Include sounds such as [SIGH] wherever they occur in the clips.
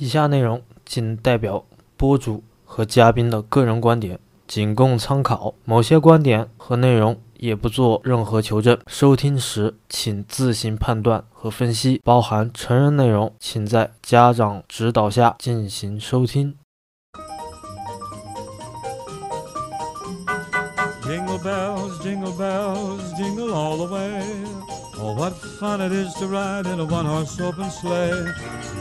以下内容仅代表播主和嘉宾的个人观点，仅供参考。某些观点和内容也不做任何求证，收听时请自行判断和分析。包含成人内容，请在家长指导下进行收听。Jingle bells, jingle bells, jingle all the way. Oh, what fun it is to ride in a one horse open sleigh.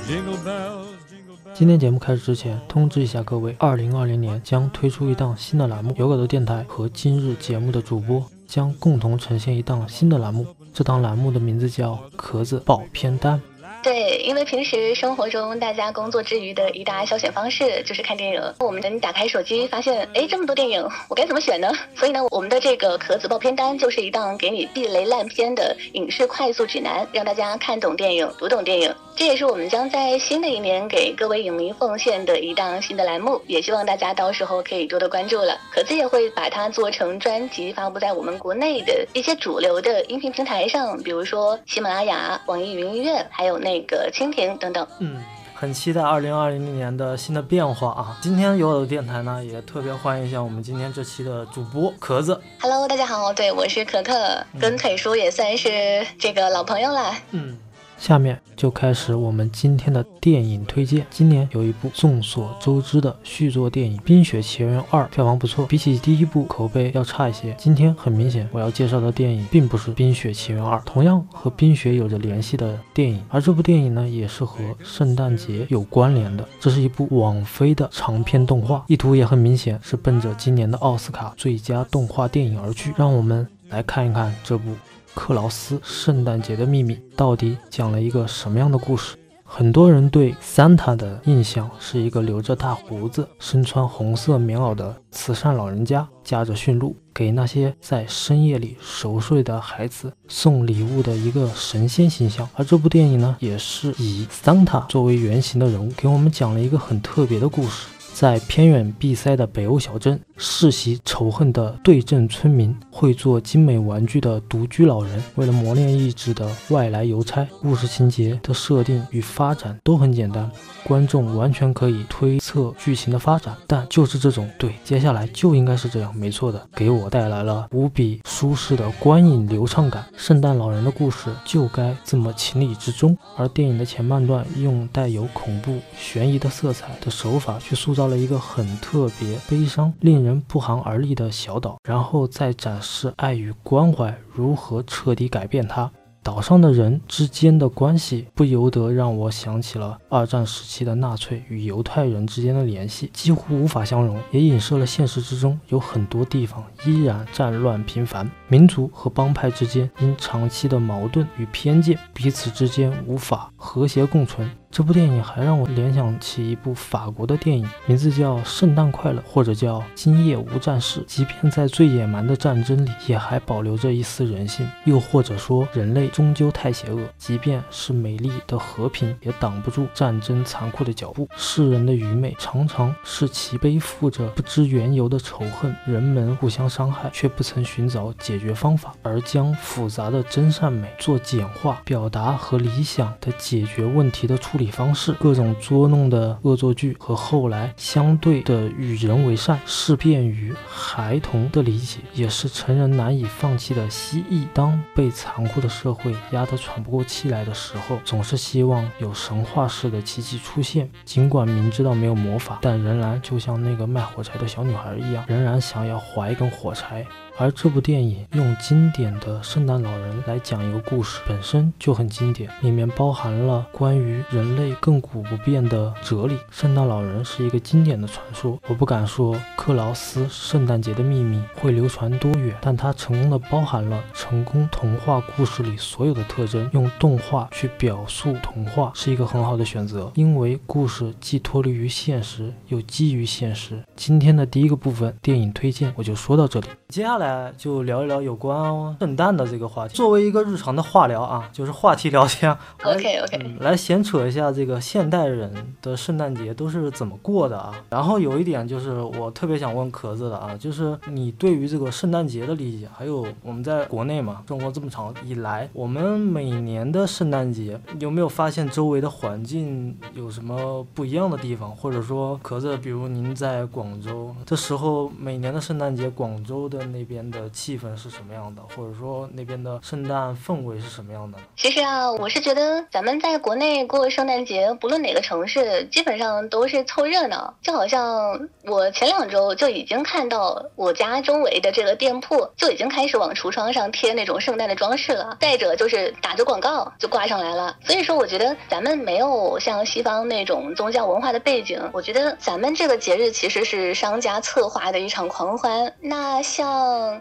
Jingle bells, jingle bells. 今天节目开始之前，通知一下各位，二零二零年将推出一档新的栏目，有狗的电台和今日节目的主播将共同呈现一档新的栏目。这档栏目的名字叫“壳子爆片单”。对，因为平时生活中大家工作之余的一大消遣方式就是看电影。我们等打开手机，发现哎这么多电影，我该怎么选呢？所以呢，我们的这个壳子报片单就是一档给你避雷烂片的影视快速指南，让大家看懂电影，读懂电影。这也是我们将在新的一年给各位影迷奉献的一档新的栏目，也希望大家到时候可以多多关注了。壳子也会把它做成专辑，发布在我们国内的一些主流的音频平台上，比如说喜马拉雅、网易云音乐，还有那个蜻蜓等等。嗯，很期待二零二零年的新的变化啊！今天有我的电台呢，也特别欢迎一下我们今天这期的主播壳子。Hello，大家好，对我是可可，跟腿叔也算是这个老朋友了。嗯，下面就开始我们今天的电影推荐。今年有一部众所周知的续作电影《冰雪奇缘二》，票房不错，比起第一部口碑要差一些。今天很明显，我要介绍的电影并不是《冰雪奇缘二》，同样和冰雪有着联系的电影，而这部电影呢，也是和圣诞节有关联的。这是一部网飞的长篇动画，意图也很明显，是奔着今年的奥斯卡最佳动画电影而去。让我们来看一看这部。克劳斯《圣诞节的秘密》到底讲了一个什么样的故事？很多人对 Santa 的印象是一个留着大胡子、身穿红色棉袄的慈善老人家，驾着驯鹿给那些在深夜里熟睡的孩子送礼物的一个神仙形象。而这部电影呢，也是以 Santa 作为原型的人物，给我们讲了一个很特别的故事。在偏远闭塞的北欧小镇，世袭仇恨的对阵村民，会做精美玩具的独居老人，为了磨练意志的外来邮差。故事情节的设定与发展都很简单，观众完全可以推测剧情的发展。但就是这种对，接下来就应该是这样，没错的，给我带来了无比舒适的观影流畅感。圣诞老人的故事就该这么情理之中。而电影的前半段用带有恐怖、悬疑的色彩的手法去塑造。了一个很特别、悲伤、令人不寒而栗的小岛，然后再展示爱与关怀如何彻底改变它。岛上的人之间的关系不由得让我想起了二战时期的纳粹与犹太人之间的联系，几乎无法相容，也影射了现实之中有很多地方依然战乱频繁，民族和帮派之间因长期的矛盾与偏见，彼此之间无法和谐共存。这部电影还让我联想起一部法国的电影，名字叫《圣诞快乐》，或者叫《今夜无战事》。即便在最野蛮的战争里，也还保留着一丝人性。又或者说，人类终究太邪恶，即便是美丽的和平，也挡不住战争残酷的脚步。世人的愚昧，常常是其背负着不知缘由的仇恨。人们互相伤害，却不曾寻找解决方法，而将复杂的真善美做简化，表达和理想的解决问题的处。理方式，各种捉弄的恶作剧和后来相对的与人为善，是便于孩童的理解，也是成人难以放弃的蜥蜴。当被残酷的社会压得喘不过气来的时候，总是希望有神话式的奇迹出现。尽管明知道没有魔法，但仍然就像那个卖火柴的小女孩一样，仍然想要划一根火柴。而这部电影用经典的圣诞老人来讲一个故事，本身就很经典，里面包含了关于人类亘古不变的哲理。圣诞老人是一个经典的传说，我不敢说克劳斯圣诞节的秘密会流传多远，但它成功的包含了成功童话故事里所有的特征，用动画去表述童话是一个很好的选择，因为故事既脱离于现实，又基于现实。今天的第一个部分电影推荐我就说到这里，接下来。来就聊一聊有关圣诞的这个话题。作为一个日常的话聊啊，就是话题聊天。[LAUGHS] OK OK，、嗯，来闲扯一下这个现代人的圣诞节都是怎么过的啊？然后有一点就是我特别想问壳子的啊，就是你对于这个圣诞节的理解，还有我们在国内嘛生活这么长以来，我们每年的圣诞节有没有发现周围的环境有什么不一样的地方？或者说壳子，比如您在广州这时候，每年的圣诞节，广州的那边边的气氛是什么样的？或者说那边的圣诞氛围是什么样的？其实啊，我是觉得咱们在国内过圣诞节，不论哪个城市，基本上都是凑热闹。就好像我前两周就已经看到我家周围的这个店铺就已经开始往橱窗上贴那种圣诞的装饰了，再者就是打着广告就挂上来了。所以说，我觉得咱们没有像西方那种宗教文化的背景，我觉得咱们这个节日其实是商家策划的一场狂欢。那像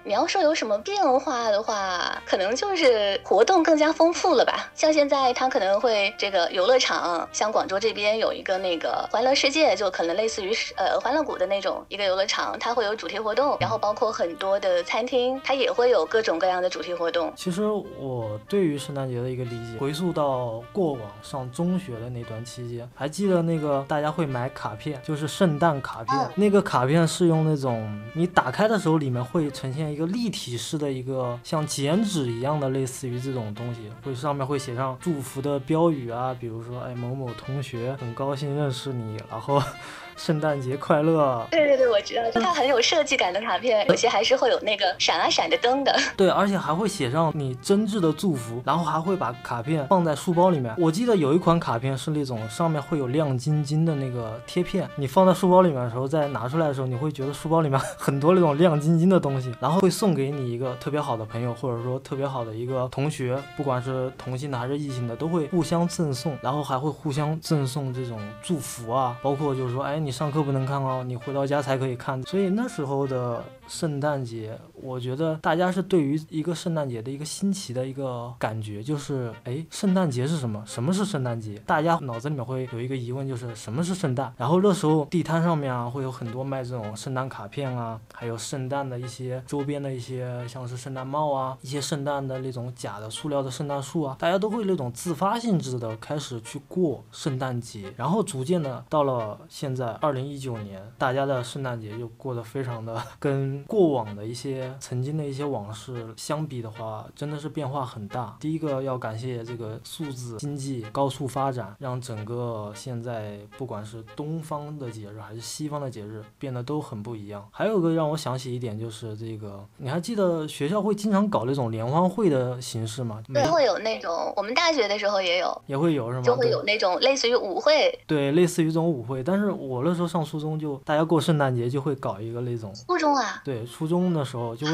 你要说有什么变化的话，可能就是活动更加丰富了吧。像现在它可能会这个游乐场，像广州这边有一个那个欢乐世界，就可能类似于呃欢乐谷的那种一个游乐场，它会有主题活动，然后包括很多的餐厅，它也会有各种各样的主题活动。其实我对于圣诞节的一个理解，回溯到过往上中学的那段期间，还记得那个大家会买卡片，就是圣诞卡片。嗯那个卡片是用那种你打开的时候，里面会呈呈现一个立体式的一个像剪纸一样的，类似于这种东西，会上面会写上祝福的标语啊，比如说哎某某同学很高兴认识你，然后圣诞节快乐，对对对，我知道，就它很有设计感的卡片，有些还是会有那个闪啊闪的灯的。[LAUGHS] 对，而且还会写上你真挚的祝福，然后还会把卡片放在书包里面。我记得有一款卡片是那种上面会有亮晶晶的那个贴片，你放在书包里面的时候，再拿出来的时候，你会觉得书包里面 [LAUGHS] 很多那种亮晶晶的东西，然后会送给你一个特别好的朋友，或者说特别好的一个同学，不管是同性的还是异性的，都会互相赠送，然后还会互相赠送这种祝福啊，包括就是说，哎，你你上课不能看哦，你回到家才可以看。所以那时候的圣诞节，我觉得大家是对于一个圣诞节的一个新奇的一个感觉，就是哎，圣诞节是什么？什么是圣诞节？大家脑子里面会有一个疑问，就是什么是圣诞？然后那时候地摊上面啊，会有很多卖这种圣诞卡片啊，还有圣诞的一些周边的一些，像是圣诞帽啊，一些圣诞的那种假的塑料的圣诞树啊，大家都会那种自发性质的开始去过圣诞节，然后逐渐的到了现在二零一九年，大家的圣诞节就过得非常的 [LAUGHS] 跟过往的一些曾经的一些往事相比的话，真的是变化很大。第一个要感谢这个数字经济高速发展，让整个现在不管是东方的节日还是西方的节日变得都很不一样。还有个让我想起一点就是这个，你还记得学校会经常搞那种联欢会的形式吗？每对，会有那种，我们大学的时候也有，也会有是吗？就会有那种类似于舞会。对，类似于这种舞会，但是我那时候上初中就大家过圣诞节就会搞一个那种，初中啊，对，初中的时候就会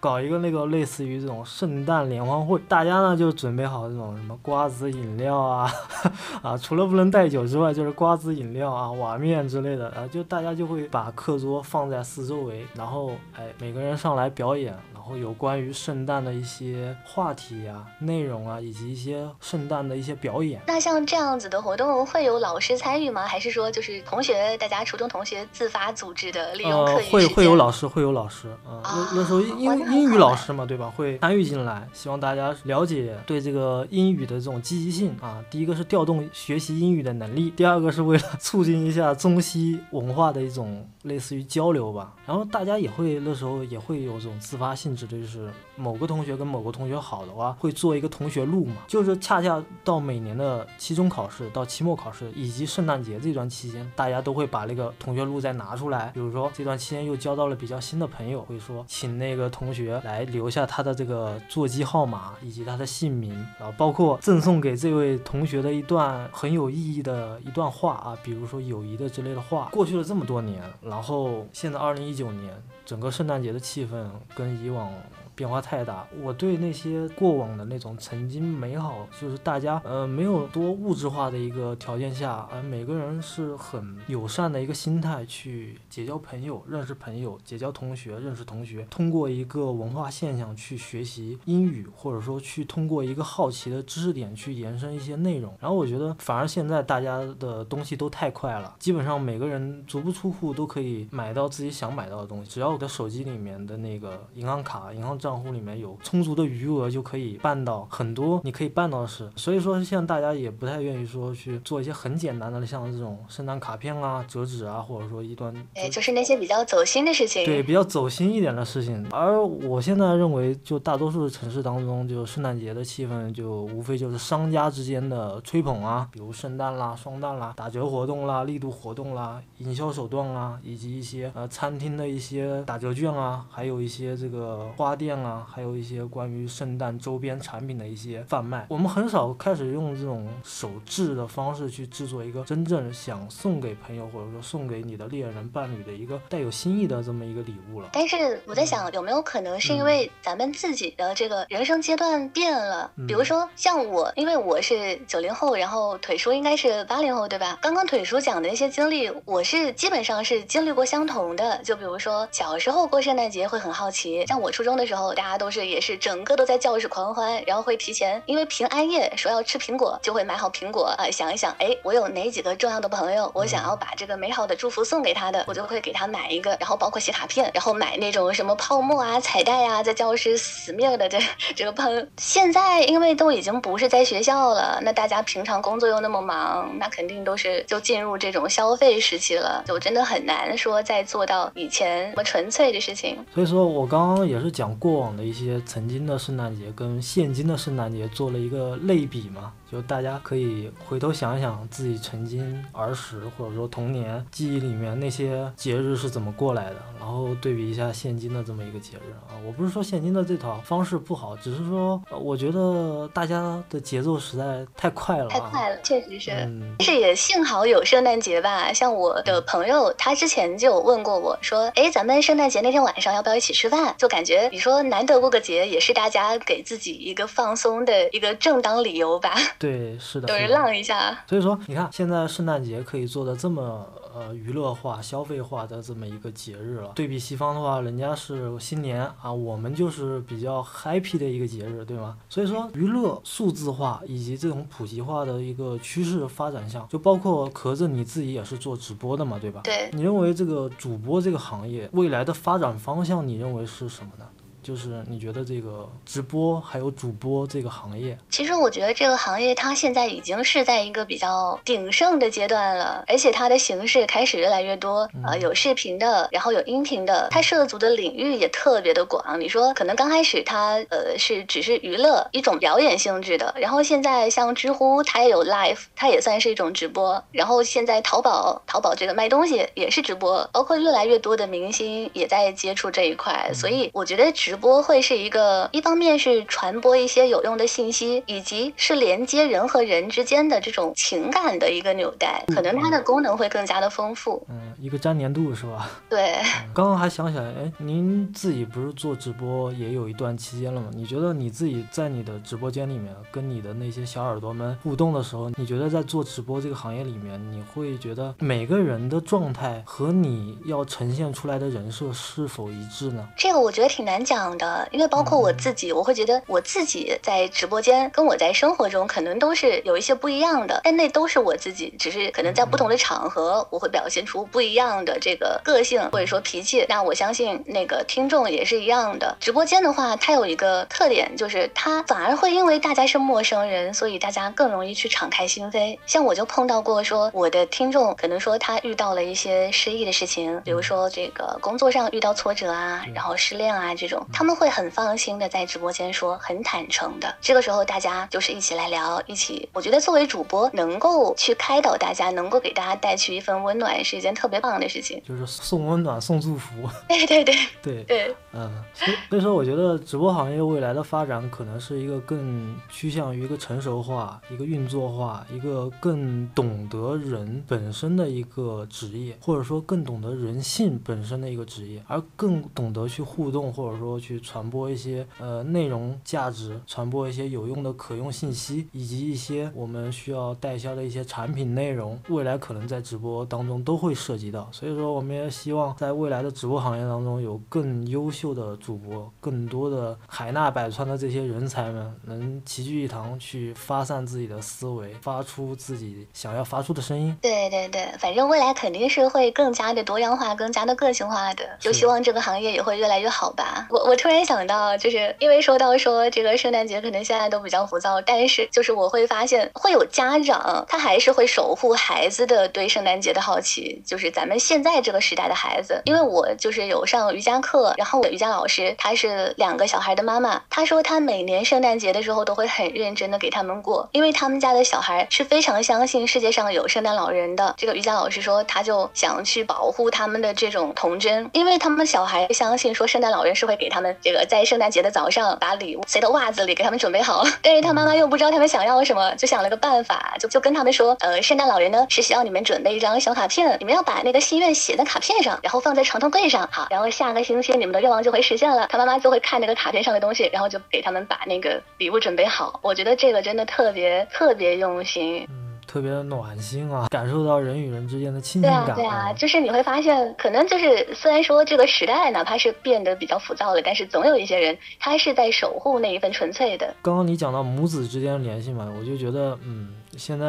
搞搞一个那个类似于这种圣诞联欢会，大家呢就准备好这种什么瓜子饮料啊，[LAUGHS] 啊，除了不能带酒之外，就是瓜子饮料啊、瓦面之类的，啊，就大家就会把课桌放在四周围，然后哎每个人上来表演，后有关于圣诞的一些话题啊、内容啊，以及一些圣诞的一些表演。那像这样子的活动会有老师参与吗？还是说就是同学大家初中同学自发组织的，利用课呃，会会有老师，会有老师啊。啊那那时候英英语老师嘛，对吧？会参与进来，希望大家了解对这个英语的这种积极性啊。第一个是调动学习英语的能力，第二个是为了促进一下中西文化的一种类似于交流吧。然后大家也会那时候也会有这种自发性指的，就是某个同学跟某个同学好的话，会做一个同学录嘛，就是恰恰到每年的期中考试、到期末考试以及圣诞节这段期间，大家都会把那个同学录再拿出来。比如说这段期间又交到了比较新的朋友，会说请那个同学来留下他的这个座机号码以及他的姓名，然后包括赠送给这位同学的一段很有意义的一段话啊，比如说友谊的之类的话。过去了这么多年，然后现在二零一九年，整个圣诞节的气氛跟以往变化太大。我对那些过往的那种曾经美好，就是大家呃没有多物质化的一个条件下，而每个人是很友善的一个心态去结交朋友、认识朋友、结交同学、认识同学，通过一个文化现象去学习英语，或者说去通过一个好奇的知识点去延伸一些内容。然后我觉得反而现在大家的东西都太快了，基本上每个人足不出户都可以买到自己想买到的东西，只要我的手机里面的那个银行卡、银行账户里面有充足的余额，就可以办到很多你可以办到的事。所以说现在大家也不太愿意说去做一些很简单的，像这种圣诞卡片啊、折纸啊，或者说一段哎，就是那些比较走心的事情。对比较走心一点的事情。而我现在认为，就大多数城市当中，就圣诞节的气氛，就无非就是商家之间的吹捧啊，比如圣诞啦、双旦啦、打折活动啦、力度活动啦、营销手段啦，以及一些呃餐厅的一些打折券啊，还有一些这个花店啊，还有一些关于圣诞周边产品的一些贩卖。我们很少开始用这种手制的方式去制作一个真正想送给朋友或者说送给你的恋人伴侣的一个带有心意的这么一个礼物了。但是我在想，有没有可能是因为咱们自己的这个人生阶段变了？嗯比如说像我，因为我是九零后，然后腿叔应该是八零后，对吧？刚刚腿叔讲的那些经历，我是基本上是经历过相同的。就比如说小时候过圣诞节会很好奇，像我初中的时候，大家都是也是整个都在教室狂欢，然后会提前因为平安夜说要吃苹果，就会买好苹果啊、想一想，哎，我有哪几个重要的朋友，我想要把这个美好的祝福送给他的，我就会给他买一个，然后包括写卡片，然后买那种什么泡沫啊、彩带啊，在教室死命的这这个喷。现在因为都已经不是在学校了，那大家平常工作又那么忙，那肯定都是就进入这种消费时期了，就真的很难说再做到以前那么纯粹的事情。所以说我刚刚也是讲过过往的一些曾经的圣诞节跟现今的圣诞节做了一个类比嘛，就大家可以回头想一想自己曾经儿时或者说童年记忆里面那些节日是怎么过来的，然后对比一下现今的这么一个节日啊。我不是说现今的这套方式不好，只是说呃我觉得大家的节奏实在太快了、啊，太快了，确实是。嗯，但是也幸好有圣诞节吧，像我的朋友，他之前就有问过我说，哎，咱们圣诞节那天晚上要不要一起吃饭？就感觉你说难得过个节，也是大家给自己一个放松的一个正当理由吧，对，是的，就是是的。浪一下。所以说，你看现在圣诞节可以做的这么呃娱乐化、消费化的这么一个节日了。对比西方的话，人家是新年啊，我们就是比较 happy 的一个节日，对吗？所以说，娱乐数字化以及这种普及化的一个趋势发展下，就包括壳子你自己也是做直播的嘛，对吧？对，你认为这个主播这个行业未来的发展方向，你认为是什么呢？就是你觉得这个直播还有主播这个行业，其实我觉得这个行业它现在已经是在一个比较鼎盛的阶段了，而且它的形式开始越来越多，呃，有视频的，然后有音频的，它涉足的领域也特别的广。你说可能刚开始它呃是只是娱乐一种表演性质的，然后现在像知乎它也有 live，它也算是一种直播，然后现在淘宝淘宝这个卖东西也是直播，包括越来越多的明星也在接触这一块，所以我觉得直播会是一个一方面是传播一些有用的信息，以及是连接人和人之间的这种情感的一个纽带，可能它的功能会更加的丰富。嗯，一个粘连度是吧？[LAUGHS] 对，刚刚还想起来，哎，您自己不是做直播也有一段期间了吗？你觉得你自己在你的直播间里面跟你的那些小耳朵们互动的时候，你觉得在做直播这个行业里面，你会觉得每个人的状态和你要呈现出来的人设是否一致呢？这个我觉得挺难讲的，因为包括我自己，我会觉得我自己在直播间跟我在生活中可能都是有一些不一样的，但那都是我自己，只是可能在不同的场合，我会表现出不一样的这个个性或者说脾气。那我相信那个听众也是一样的。直播间的话，它有一个特点，就是它反而会因为大家是陌生人，所以大家更容易去敞开心扉。像我就碰到过说，我的听众可能说他遇到了一些失意的事情，比如说这个工作上遇到挫折啊，然后失恋啊这种，他们会很放心的在直播间说，很坦诚的。这个时候大家就是一起来聊，一起，我觉得作为主播能够去开导大家，能够给大家带去一份温暖，是一件特别棒的事情。就是送温暖、送祝福。对对对对，[LAUGHS] 对，嗯，所以所以说，我觉得直播行业未来的发展可能是一个更趋向于一个成熟化、一个运作化、一个更懂得人本身的一个职业，或者说更懂得人性本身的一个职业，而更懂得去互动，或者说说去传播一些呃内容价值，传播一些有用的可用信息，以及一些我们需要代销的一些产品内容，未来可能在直播当中都会涉及到。所以说，我们也希望在未来的直播行业当中有更优秀的主播，更多的海纳百川的这些人才们能齐聚一堂，去发散自己的思维，发出自己想要发出的声音。对对对，反正未来肯定是会更加的多样化，更加的个性化的。就希望这个行业也会越来越好吧。我我突然想到，就是因为说到说这个圣诞节可能现在都比较浮躁，但是就是我会发现会有家长他还是会守护孩子的对圣诞节的好奇，就是咱们现在这个时代的孩子。因为我就是有上瑜伽课，然后我的瑜伽老师她是两个小孩的妈妈，她说她每年圣诞节的时候都会很认真的给他们过，因为他们家的小孩是非常相信世界上有圣诞老人的。这个瑜伽老师说，他就想去保护他们的这种童真，因为他们小孩相信说圣诞老人是会给他们这个在圣诞节的早上把礼物塞到袜子里给他们准备好，但是他妈妈又不知道他们想要什么，就想了个办法，就就跟他们说，呃，圣诞老人呢是需要你们准备一张小卡片，你们要把那个心愿写在卡片上，然后放在床头柜上，好，然后下个星期你们的愿望就会实现了。他妈妈就会看那个卡片上的东西，然后就给他们把那个礼物准备好。我觉得这个真的特别特别用心。嗯，特别暖心啊，感受到人与人之间的亲近对啊，感。对啊，就是你会发现，可能就是虽然说这个时代哪怕是变得比较浮躁了，但是总有一些人他是在守护那一份纯粹的。刚刚你讲到母子之间的联系嘛，我就觉得，嗯，现在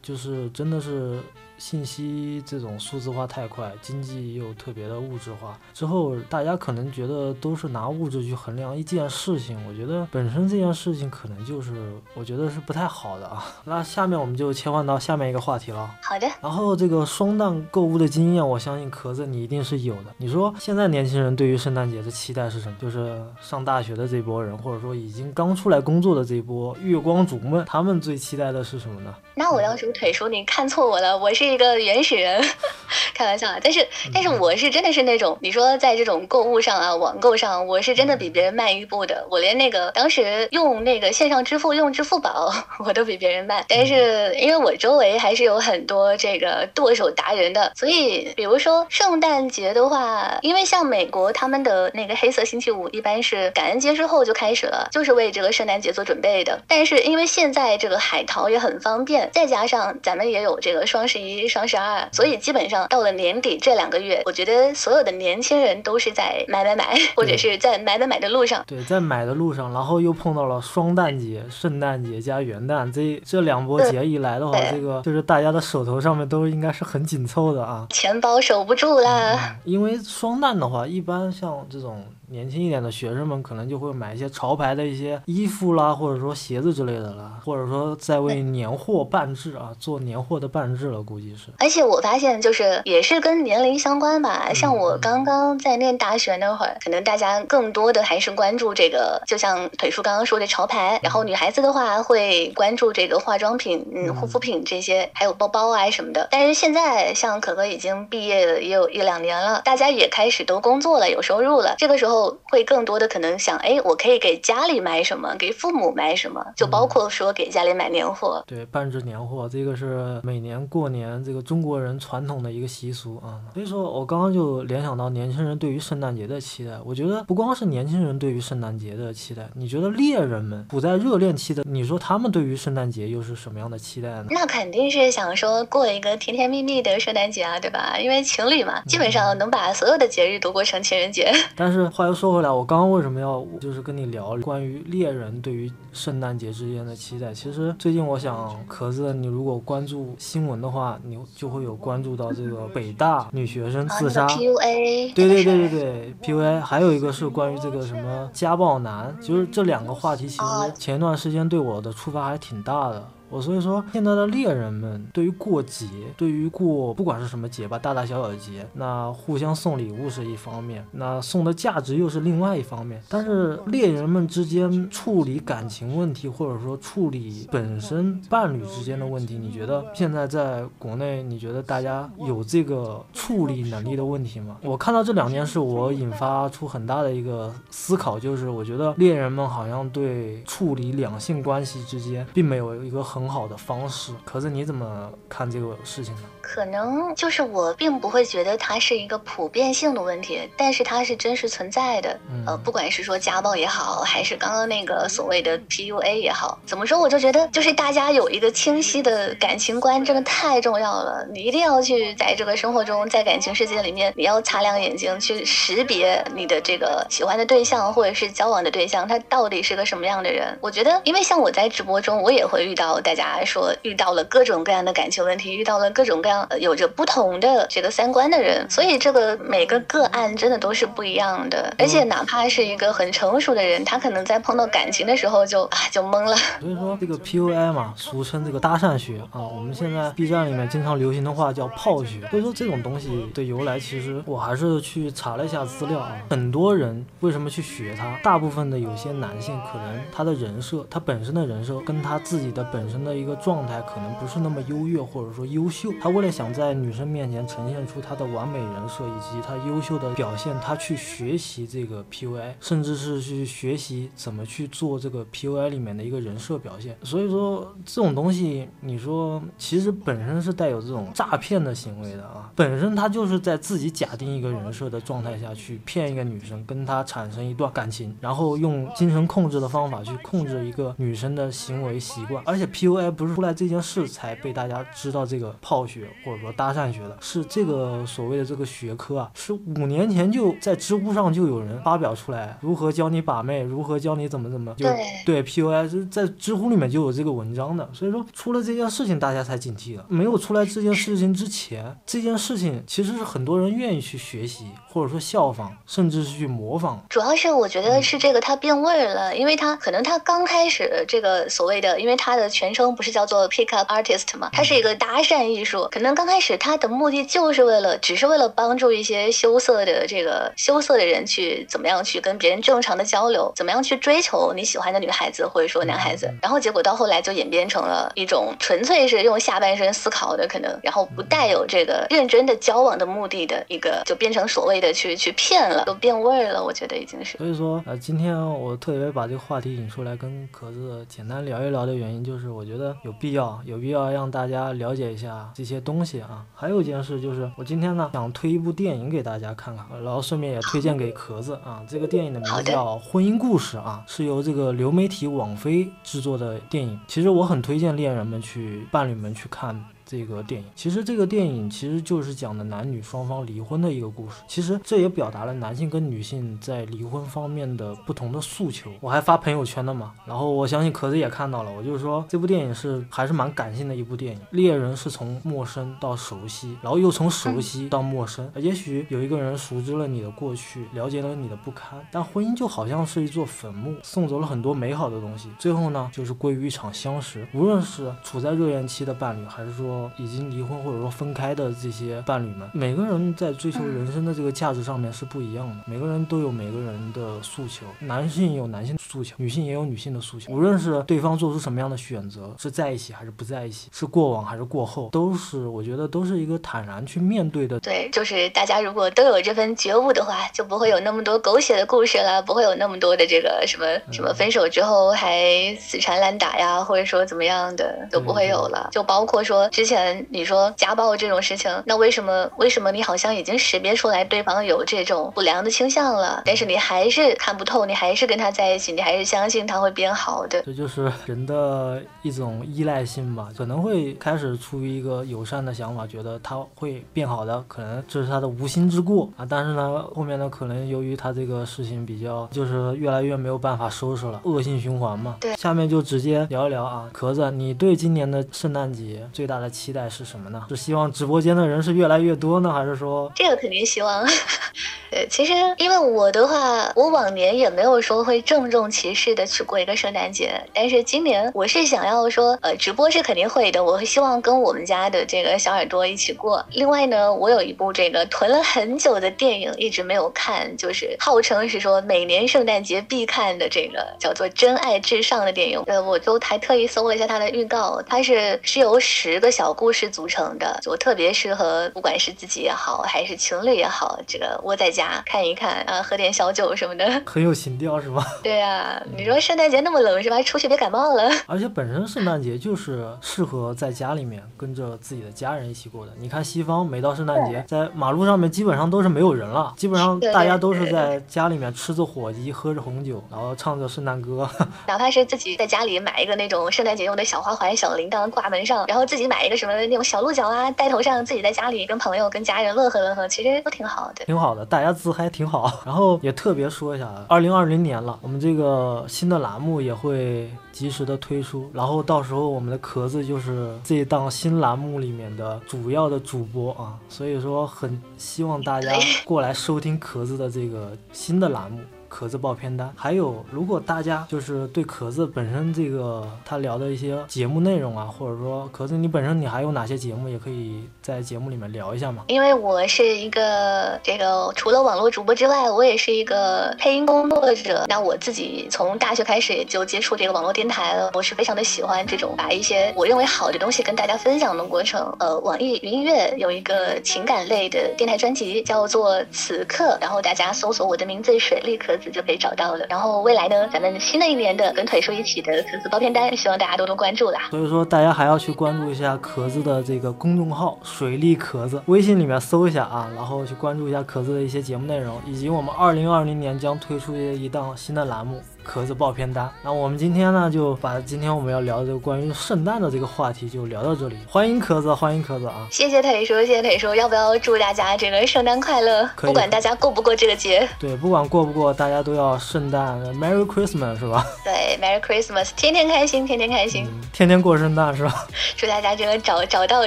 就是真的是信息这种数字化太快，经济又特别的物质化，之后大家可能觉得都是拿物质去衡量一件事情，我觉得本身这件事情可能就是我觉得是不太好的啊。[LAUGHS] 那下面我们就切换到下面一个话题了。好的，然后这个双旦购物的经验，我相信壳子你一定是有的。你说现在年轻人对于圣诞节的期待是什么？就是上大学的这波人，或者说已经刚出来工作的这波月光族们，他们最期待的是什么呢？那我要是腿叔，你看错我了，我是一个原始人，[LAUGHS] 开玩笑啊。但是，但是我是真的是那种，你说在这种购物上啊，网购上，我是真的比别人慢一步的。我连那个当时用那个线上支付用支付宝，[LAUGHS] 我都比别人慢。但是因为我周围还是有很多这个剁手达人的，所以比如说圣诞节的话，因为像美国他们的那个黑色星期五一般是感恩节之后就开始了，就是为这个圣诞节做准备的。但是因为现在这个海淘也很方便，再加上咱们也有这个双十一、双十二，所以基本上到了年底这两个月，我觉得所有的年轻人都是在买买买，或者是在买买买的路上。对，在买的路上，然后又碰到了双旦节、圣诞节加元旦，这这两波节一来的话，对这个就是大家的手头上面都应该是很紧凑的啊。钱包守不住啦，因为双旦的话，一般像这种年轻一点的学生们，可能就会买一些潮牌的一些衣服啦，或者说鞋子之类的啦，或者说在为年货办制啊，做年货的办制了，估计是。而且我发现就是也是跟年龄相关吧。像我刚刚在念大学那会儿，可能大家更多的还是关注这个，就像腿叔刚刚说的潮牌，然后女孩子的话会关注这个化妆品、嗯，护肤品这些，还有包包啊什么的。但是现在像可可已经毕业了也有一两年了，大家也开始都工作了，有收入了，这个时候会更多的可能想，哎，我可以给家里买什么，给父母买什么，就包括说给家里买年货。对，半只年货，这个是每年过年这个中国人传统的一个习俗啊。所以说我刚刚就联想到年轻人对于圣诞节的期待。我觉得不光是年轻人对于圣诞节的期待，你觉得猎人们处在热恋期的，你说他们对于圣诞节又是什么样的期待呢？那肯定是想说过一个甜甜蜜蜜的圣诞节啊，对吧？因为情侣嘛，基本上能把所有的节日都过成情人节。但是话又说回来，我刚刚为什么要就是跟你聊关于猎人对于圣诞节之间的期待？其实最近我想，壳子，你如果关注新闻的话，你就会有关注到这个北大女学生啊，自杀。那个 PUA，对对对对对，PUA，还有一个是关于这个什么家暴男，就是这两个话题，其哦实前一段时间对我的触发还挺大的。我所以说，现在的猎人们对于过节，对于过不管是什么节吧，大大小小的节，那互相送礼物是一方面，那送的价值又是另外一方面。但是猎人们之间处理感情问题，或者说处理本身伴侣之间的问题，你觉得现在在国内，你觉得大家有这个处理能力的问题吗？我看到这两件事，我引发出很大的一个思考，就是我觉得猎人们好像对处理两性关系之间，并没有一个很很好的方式。可是你怎么看这个事情呢？可能就是我并不会觉得它是一个普遍性的问题，但是它是真实存在的。呃，不管是说家暴也好，还是刚刚那个所谓的 PUA 也好，怎么说，我就觉得就是大家有一个清晰的感情观，真的太重要了。你一定要去在这个生活中，在感情世界里面，你要擦亮眼睛去识别你的这个喜欢的对象或者是交往的对象，他到底是个什么样的人。我觉得，因为像我在直播中，我也会遇到大家说遇到了各种各样的感情问题，遇到了各种各样有着不同的这个三观的人，所以这个每个个案真的都是不一样的。而且哪怕是一个很成熟的人，他可能在碰到感情的时候就啊就懵了。所以说这个 PUI 嘛，俗称这个搭讪学啊，我们现在 B 站里面经常流行的话叫炮学。所以说这种东西的由来，其实我还是去查了一下资料啊。很多人为什么去学它？大部分的有些男性可能他的人设，他本身的人设跟他自己的本身的一个状态可能不是那么优越或者说优秀。他为了想在女生面前呈现出他的完美人设以及他优秀的表现，他去学习这个 PUI，甚至是去学习怎么去做这个 PUI 里面的一个人设表现。所以说这种东西，你说其实本身是带有这种诈骗的行为的啊，本身他就是在自己假定一个人设的状态下去骗一个女生，跟他产生一段感情，然后用精神控制的方法去控制一个女生的行为习惯。而且 P PUI 不是出来这件事才被大家知道这个泡学或者说搭讪学的，是这个所谓的这个学科啊，是五年前就在知乎上就有人发表出来，如何教你把妹，如何教你怎么怎么，就对 PUI 是在知乎里面就有这个文章的。所以说出了这件事情，大家才警惕了。没有出来这件事情之前，这件事情其实是很多人愿意去学习，或者说效仿，甚至是去模仿。主要是我觉得是这个它变味儿了，因为它可能它刚开始这个所谓的，因为它的全称不是叫做 pick up artist 嘛，它是一个搭讪艺术。可能刚开始它的目的就是为了，只是为了帮助一些羞涩的这个羞涩的人去怎么样去跟别人正常的交流，怎么样去追求你喜欢的女孩子或者说男孩子。然后结果到后来就演变成了一种纯粹是用下半身思考的可能，然后不带有这个认真的交往的目的的一个，就变成所谓的去去骗了，都变味儿了。我觉得已经是。所以说，呃，今天我特别把这个话题引出来跟壳子简单聊一聊的原因，就是我觉得有必要，有必要让大家了解一下这些东西啊。还有一件事就是，我今天呢想推一部电影给大家看看，然后顺便也推荐给壳子啊。这个电影的名字叫《婚姻故事》啊，是由这个流媒体网飞制作的电影。其实我很推荐恋人们去、伴侣们去看。这个电影其实这个电影其实就是讲的男女双方离婚的一个故事。其实这也表达了男性跟女性在离婚方面的不同的诉求。我还发朋友圈的嘛，然后我相信壳子也看到了。我就是说这部电影是还是蛮感性的一部电影。猎人是从陌生到熟悉，然后又从熟悉到陌生。也许有一个人熟知了你的过去，了解了你的不堪，但婚姻就好像是一座坟墓，送走了很多美好的东西。最后呢，就是归于一场相识。无论是处在热恋期的伴侣，还是说已经离婚或者说分开的这些伴侣们，每个人在追求人生的这个价值上面是不一样的。每个人都有每个人的诉求，男性有男性的诉求，女性也有女性的诉求。无论是对方做出什么样的选择，是在一起还是不在一起，是过往还是过后，都是我觉得都是一个坦然去面对的。对，就是大家如果都有这份觉悟的话，就不会有那么多狗血的故事了，不会有那么多的这个什么什么分手之后还死缠烂打呀，或者说怎么样的都不会有了。就包括说之前。你说家暴这种事情，那为什么为什么你好像已经识别出来对方有这种不良的倾向了，但是你还是看不透，你还是跟他在一起，你还是相信他会变好的？这就是人的一种依赖性吧，可能会开始出于一个友善的想法，觉得他会变好的，可能这是他的无心之过啊。但是呢，后面呢，可能由于他这个事情比较，就是越来越没有办法收拾了，恶性循环嘛。对，下面就直接聊一聊啊，壳子，你对今年的圣诞节最大的期待是？什么呢？是希望直播间的人是越来越多呢，还是说这个肯定希望？[LAUGHS] 对，其实因为我的话，我往年也没有说会郑重其事的去过一个圣诞节，但是今年我是想要说，呃，直播是肯定会的，我会希望跟我们家的这个小耳朵一起过。另外呢，我有一部这个囤了很久的电影，一直没有看，就是号称是说每年圣诞节必看的这个叫做《真爱至上》的电影。呃，我就还特意搜了一下它的预告，它是是由十个小故事。组成的，我特别适合，不管是自己也好，还是情侣也好，这个窝在家看一看啊，喝点小酒什么的。很有情调是吧？[LAUGHS] 对啊，你说圣诞节那么冷是吧？出去别感冒了。而且本身圣诞节就是适合在家里面跟着自己的家人一起过的。你看西方每到圣诞节，在马路上面基本上都是没有人了，基本上大家都是在家里面吃着火鸡，喝着红酒，然后唱着圣诞歌。[LAUGHS] 哪怕是自己在家里买一个那种圣诞节用的小花环、小铃铛挂门上，然后自己买一个什么那种小鹿角啊戴头上，自己在家里跟朋友、跟家人乐呵乐呵，其实都挺好的。挺好的，大家自嗨挺好。[LAUGHS] 然后也特别说一下，二零二零年了，我们这个新的栏目也会及时的推出，然后到时候我们的壳子就是这一档新栏目里面的主要的主播啊，所以说很希望大家过来收听壳子的这个新的栏目。壳子报片单，还有如果大家就是对壳子本身这个他聊的一些节目内容啊，或者说壳子你本身你还有哪些节目，也可以在节目里面聊一下嘛。因为我是一个这个除了网络主播之外，我也是一个配音工作者。那我自己从大学开始就接触这个网络电台了，我是非常的喜欢这种把一些我认为好的东西跟大家分享的过程。呃，网易云音乐有一个情感类的电台专辑叫做《此刻》，然后大家搜索我的名字水利壳子就可以找到了。然后未来呢，咱们新的一年的跟腿叔一起的壳子包片单，希望大家多多关注啦。所以说大家还要去关注一下壳子的这个公众号“水利壳子”，微信里面搜一下啊，然后去关注一下壳子的一些节目内容，以及我们二零二零年将推出的一档新的栏目。壳子爆片单，那我们今天呢就把今天我们要聊的这个关于圣诞的这个话题就聊到这里。欢迎壳子，欢迎壳子啊！谢谢腿叔，谢谢腿叔。要不要祝大家这个圣诞快乐？不管大家过不过这个节，对，不管过不过，大家都要圣诞 Merry Christmas 是吧？对，Merry Christmas，天天开心，天天开心，天天过圣诞是吧？[LAUGHS] 祝大家这个找找到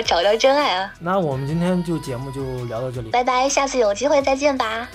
找到真爱啊！那我们今天就节目就聊到这里，拜拜，下次有机会再见吧。